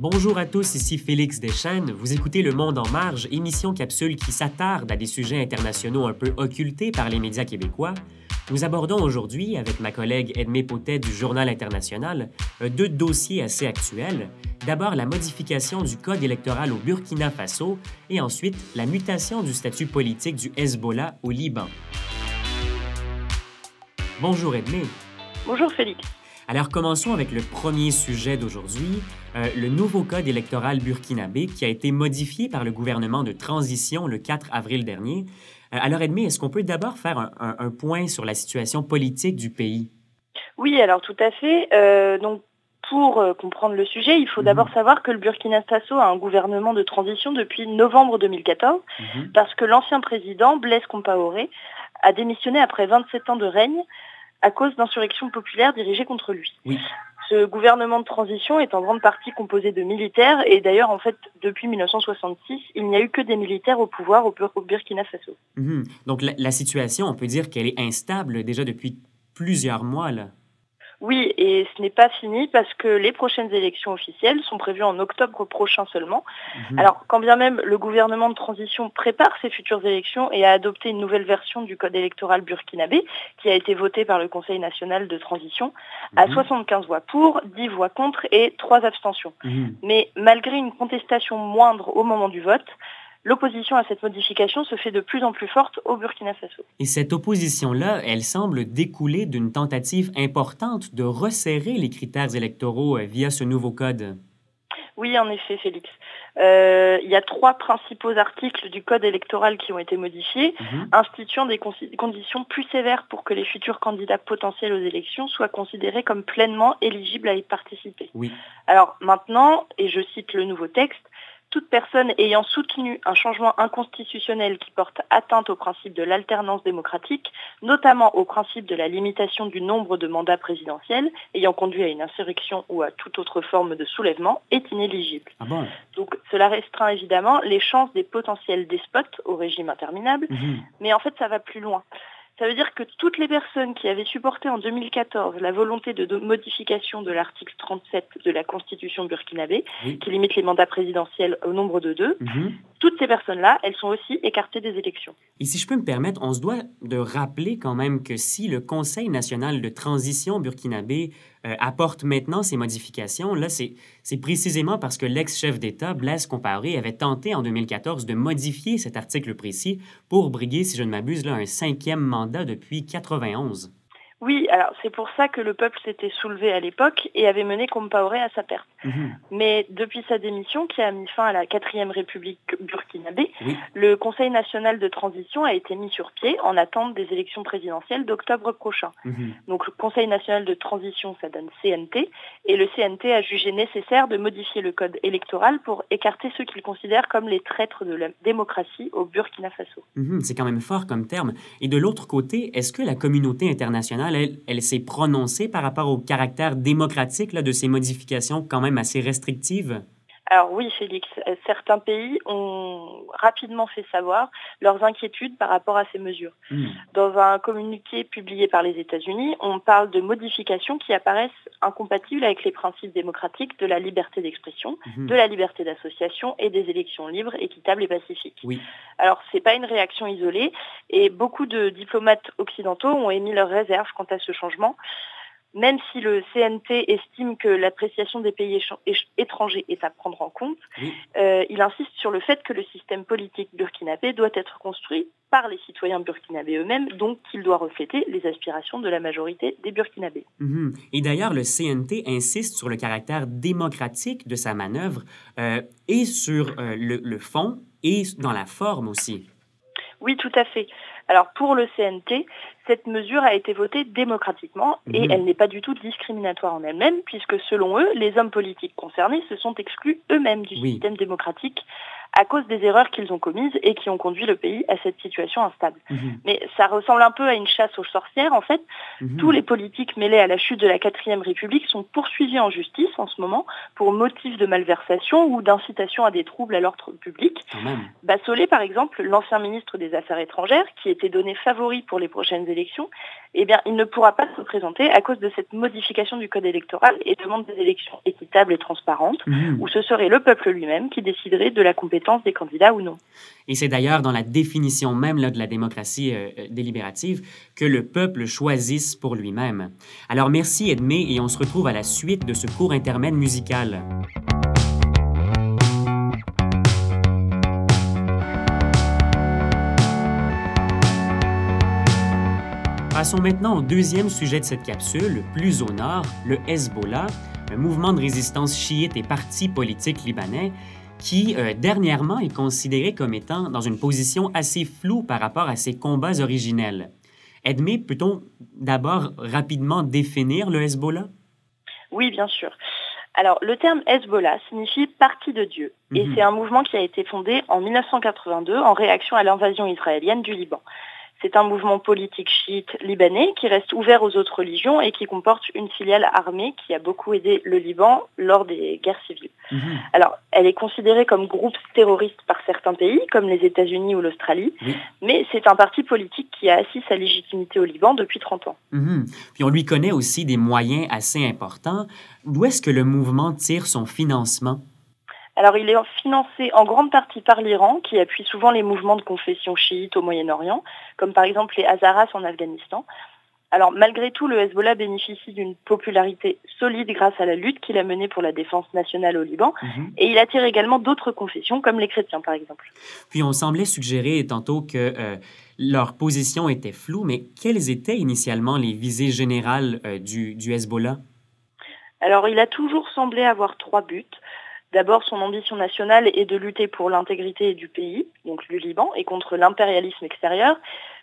Bonjour à tous, ici Félix Deschênes. Vous écoutez Le Monde en marge, émission capsule qui s'attarde à des sujets internationaux un peu occultés par les médias québécois. Nous abordons aujourd'hui, avec ma collègue Edmé Potet du Journal international, deux dossiers assez actuels. D'abord, la modification du code électoral au Burkina Faso et ensuite la mutation du statut politique du Hezbollah au Liban. Bonjour Edmé. Bonjour Félix. Alors commençons avec le premier sujet d'aujourd'hui, euh, le nouveau code électoral burkinabé qui a été modifié par le gouvernement de transition le 4 avril dernier. Euh, alors Edmé, est-ce qu'on peut d'abord faire un, point sur la situation politique du pays? Oui, alors tout à fait. Euh, donc pour comprendre le sujet, il faut mhm. d'abord savoir que le Burkina Faso a un gouvernement de transition depuis novembre 2014, mhm. parce que l'ancien président, Blaise Compaoré, a démissionné après 27 ans de règne à cause d'insurrections populaires dirigées contre lui. Ce gouvernement de transition est en grande partie composé de militaires et d'ailleurs en fait depuis 1966 il n'y a eu que des militaires au pouvoir au, Burkina Faso. Mhm. Donc la situation on peut dire qu'elle est instable déjà depuis plusieurs mois là. Oui, et ce n'est pas fini parce que les prochaines élections officielles sont prévues en octobre prochain seulement. Mhm. Alors, quand bien même le gouvernement de transition prépare ces futures élections et a adopté une nouvelle version du code électoral burkinabé, qui a été votée par le Conseil national de transition, à 75 mhm. voix pour, 10 voix contre et 3 abstentions. Mhm. Mais malgré une contestation moindre au moment du vote, l'opposition à cette modification se fait de plus en plus forte au Burkina Faso. Et cette opposition-là, elle semble découler d'une tentative importante de resserrer les critères électoraux euh, via ce nouveau code. Oui, en effet, Félix. Euh, il y a trois principaux articles du code électoral qui ont été modifiés, mhm. instituant des conditions plus sévères pour que les futurs candidats potentiels aux élections soient considérés comme pleinement éligibles à y participer. Oui. Alors maintenant, et je cite le nouveau texte, toute personne ayant soutenu un changement inconstitutionnel qui porte atteinte au principe de l'alternance démocratique, notamment au principe de la limitation du nombre de mandats présidentiels ayant conduit à une insurrection ou à toute autre forme de soulèvement, est inéligible. Ah Donc cela restreint évidemment les chances des potentiels despotes au régime interminable, mhm. mais en fait ça va plus loin. Ça veut dire que toutes les personnes qui avaient supporté en 2014 la volonté de, modification de l'article 37 de la Constitution burkinabé, qui limite les mandats présidentiels au nombre de deux, mhm. Toutes ces personnes-là, elles sont aussi écartées des élections. Et si je peux me permettre, on se doit de rappeler quand même que si le Conseil national de transition burkinabé euh, apporte maintenant ces modifications, là, c'est précisément parce que l'ex-chef d'État, Blaise Compaoré, avait tenté en 2014 de modifier cet article précis pour briguer, si je ne m'abuse, là, un cinquième mandat depuis 91. Oui, alors c'est pour ça que le peuple s'était soulevé à l'époque et avait mené Compaoré à sa perte. Mhm. Mais depuis sa démission, qui a mis fin à la quatrième république burkinabé, le Conseil national de transition a été mis sur pied en attente des élections présidentielles d'octobre prochain. Mhm. Donc le Conseil national de transition, ça donne CNT, et le CNT a jugé nécessaire de modifier le code électoral pour écarter ceux qu'il considère comme les traîtres de la démocratie au Burkina Faso. Mhm, c'est quand même fort comme terme. Et de l'autre côté, est-ce que la communauté internationale elle, s'est prononcée par rapport au caractère démocratique de ces modifications quand même assez restrictives? Alors oui, Félix, euh, certains pays ont rapidement fait savoir leurs inquiétudes par rapport à ces mesures. Hmm. Dans un communiqué publié par les États-Unis, on parle de modifications qui apparaissent incompatibles avec les principes démocratiques de la liberté d'expression, hmm. de la liberté d'association et des élections libres, équitables et pacifiques. Oui. Alors ce n'est pas une réaction isolée et beaucoup de diplomates occidentaux ont émis leurs réserves quant à ce changement même si le CNT estime que l'appréciation des pays étrangers est à prendre en compte, euh, il insiste sur le fait que le système politique burkinabé doit être construit par les citoyens burkinabés eux-mêmes, donc qu'il doit refléter les aspirations de la majorité des burkinabés. Mhm. Et d'ailleurs, le CNT insiste sur le caractère démocratique de sa manœuvre euh, et sur euh, le fond et dans la forme aussi. Oui, tout à fait. Alors pour le CNT, cette mesure a été votée démocratiquement et mhm. elle n'est pas du tout discriminatoire en elle-même, puisque selon eux, les hommes politiques concernés se sont exclus eux-mêmes du système démocratique à cause des erreurs qu'ils ont commises et qui ont conduit le pays à cette situation instable. Mhm. Mais ça ressemble un peu à une chasse aux sorcières. En fait, mhm. tous les politiques mêlés à la chute de la quatrième République sont poursuivis en justice en ce moment pour motif de malversation ou d'incitation à des troubles à l'ordre public. Bassolé, par exemple, l'ancien ministre des Affaires étrangères, qui était donné favori pour les prochaines élections, eh bien, il ne pourra pas se présenter à cause de cette modification du code électoral et demande des élections équitables et transparentes, mmh. où ce serait le peuple lui-même qui déciderait de la compétence des candidats ou non. Et c'est d'ailleurs dans la définition même là, de la démocratie euh, euh, délibérative que le peuple choisisse pour lui-même. Alors merci Edmé et on se retrouve à la suite de ce court intermède musical. Passons maintenant au deuxième sujet de cette capsule, plus au nord, le Hezbollah, un mouvement de résistance chiite et parti politique libanais qui, euh, dernièrement, est considéré comme étant dans une position assez floue par rapport à ses combats originels. Edmé, peut-on d'abord rapidement définir le Hezbollah? Oui, bien sûr. Alors, le terme Hezbollah signifie parti de Dieu, et mhm. c'est un mouvement qui a été fondé en 1982 en réaction à l'invasion israélienne du Liban. C'est un mouvement politique chiite libanais qui reste ouvert aux autres religions et qui comporte une filiale armée qui a beaucoup aidé le Liban lors des guerres civiles. Mhm. Alors, elle est considérée comme groupe terroriste par certains pays, comme les États-Unis ou l'Australie, mais c'est un parti politique qui a assis sa légitimité au Liban depuis 30 ans. Mhm. Puis on lui connaît aussi des moyens assez importants. D'où est-ce que le mouvement tire son financement? Alors il est financé en grande partie par l'Iran, qui appuie souvent les mouvements de confession chiite au Moyen-Orient, comme par exemple les Hazaras en Afghanistan. Alors malgré tout, le Hezbollah bénéficie d'une popularité solide grâce à la lutte qu'il a menée pour la défense nationale au Liban, mhm. et il attire également d'autres confessions, comme les chrétiens par exemple. Puis on semblait suggérer tantôt que euh, leur position était floue, mais quelles étaient initialement les visées générales euh, du, du Hezbollah? Alors il a toujours semblé avoir trois buts. D'abord, son ambition nationale est de lutter pour l'intégrité du pays, donc du Liban, et contre l'impérialisme extérieur.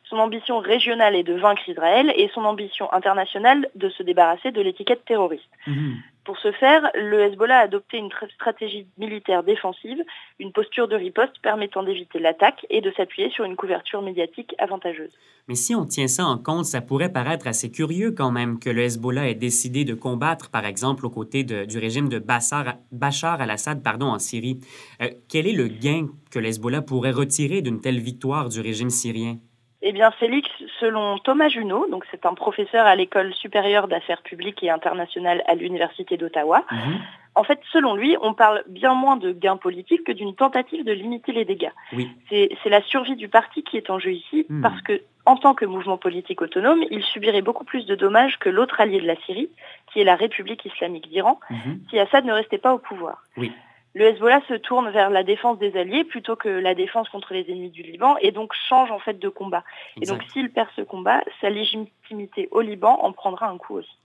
Son ambition régionale est de vaincre Israël et son ambition internationale de se débarrasser de l'étiquette terroriste. Mhm. Pour ce faire, le Hezbollah a adopté une stratégie militaire défensive, une posture de riposte permettant d'éviter l'attaque et de s'appuyer sur une couverture médiatique avantageuse. Mais si on tient ça en compte, ça pourrait paraître assez curieux quand même que le Hezbollah ait décidé de combattre, par exemple, aux côtés du régime de Bachar, al-Assad pardon, en Syrie. Euh, quel est le gain que le Hezbollah pourrait retirer d'une telle victoire du régime syrien? Eh bien, Félix, selon Thomas Junot, donc c'est un professeur à l'école supérieure d'affaires publiques et internationales à l'université d'Ottawa. Mhm. En fait, selon lui, on parle bien moins de gains politiques que d'une tentative de limiter les dégâts. C'est la survie du parti qui est en jeu ici, mhm. parce que en tant que mouvement politique autonome, il subirait beaucoup plus de dommages que l'autre allié de la Syrie, qui est la République islamique d'Iran, mhm. si Assad ne restait pas au pouvoir. Oui le Hezbollah se tourne vers la défense des alliés plutôt que la défense contre les ennemis du Liban et donc change en fait de combat. Et donc s'il perd ce combat, sa légitimité au Liban en prendra un coup aussi.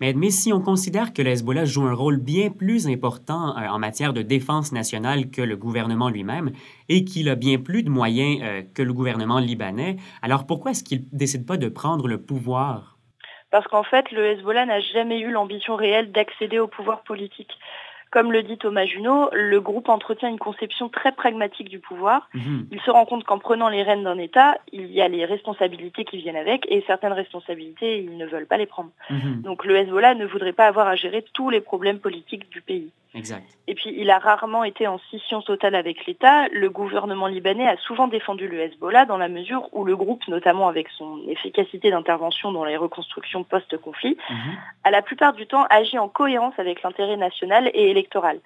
Mais, mais si on considère que le Hezbollah joue un rôle bien plus important euh, en matière de défense nationale que le gouvernement lui-même et qu'il a bien plus de moyens euh, que le gouvernement libanais, alors pourquoi est-ce qu'il ne décide pas de prendre le pouvoir? Parce qu'en fait, le Hezbollah n'a jamais eu l'ambition réelle d'accéder au pouvoir politique. Comme le dit Thomas Junot, le groupe entretient une conception très pragmatique du pouvoir. Mhm. Il se rend compte qu'en prenant les rênes d'un État, il y a les responsabilités qui viennent avec et certaines responsabilités, ils ne veulent pas les prendre. Mhm. Donc le Hezbollah ne voudrait pas avoir à gérer tous les problèmes politiques du pays. Exact. Et puis, il a rarement été en scission totale avec l'État. Le gouvernement libanais a souvent défendu le Hezbollah dans la mesure où le groupe, notamment avec son efficacité d'intervention dans les reconstructions post-conflit, mhm. a la plupart du temps agi en cohérence avec l'intérêt national et électoral.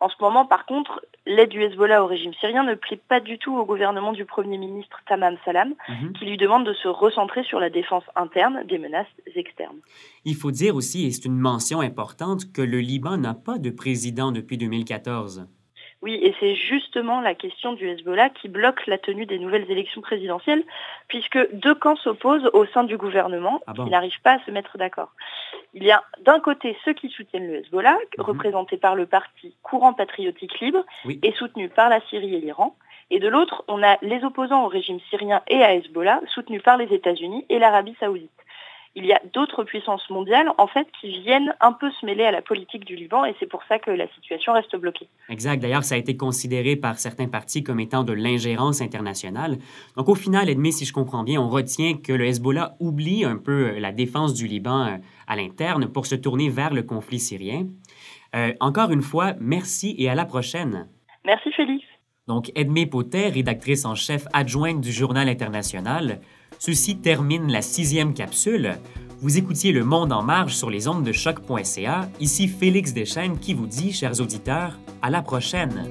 En ce moment, par contre, l'aide du Hezbollah au régime syrien ne plaît pas du tout au gouvernement du Premier ministre Tamam Salam, mhm. qui lui demande de se recentrer sur la défense interne des menaces externes. Il faut dire aussi, et c'est une mention importante, que le Liban n'a pas de président depuis 2014. Oui, et c'est justement la question du Hezbollah qui bloque la tenue des nouvelles élections présidentielles, puisque deux camps s'opposent au sein du gouvernement. Ah qui n'arrivent pas à se mettre d'accord. Il y a d'un côté ceux qui soutiennent le Hezbollah, mhm. représentés par le parti Courant patriotique libre et soutenu par la Syrie et l'Iran, et de l'autre, on a les opposants au régime syrien et à Hezbollah, soutenus par les États-Unis et l'Arabie saoudite il y a d'autres puissances mondiales en fait qui viennent un peu se mêler à la politique du Liban et c'est pour ça que la situation reste bloquée. Exact. D'ailleurs, ça a été considéré par certains partis comme étant de l'ingérence internationale. Donc au final, Edmé, si je comprends bien, on retient que le Hezbollah oublie un peu euh, la défense du Liban euh, à l'interne pour se tourner vers le conflit syrien. Euh, encore une fois, merci et à la prochaine. Merci Félix. Donc Edmé Potet, rédactrice en chef adjointe du Journal international. Ceci termine la sixième capsule. Vous écoutiez Le Monde en marge sur les ondes de choc.ca. Ici Félix Deschênes qui vous dit, chers auditeurs, à la prochaine.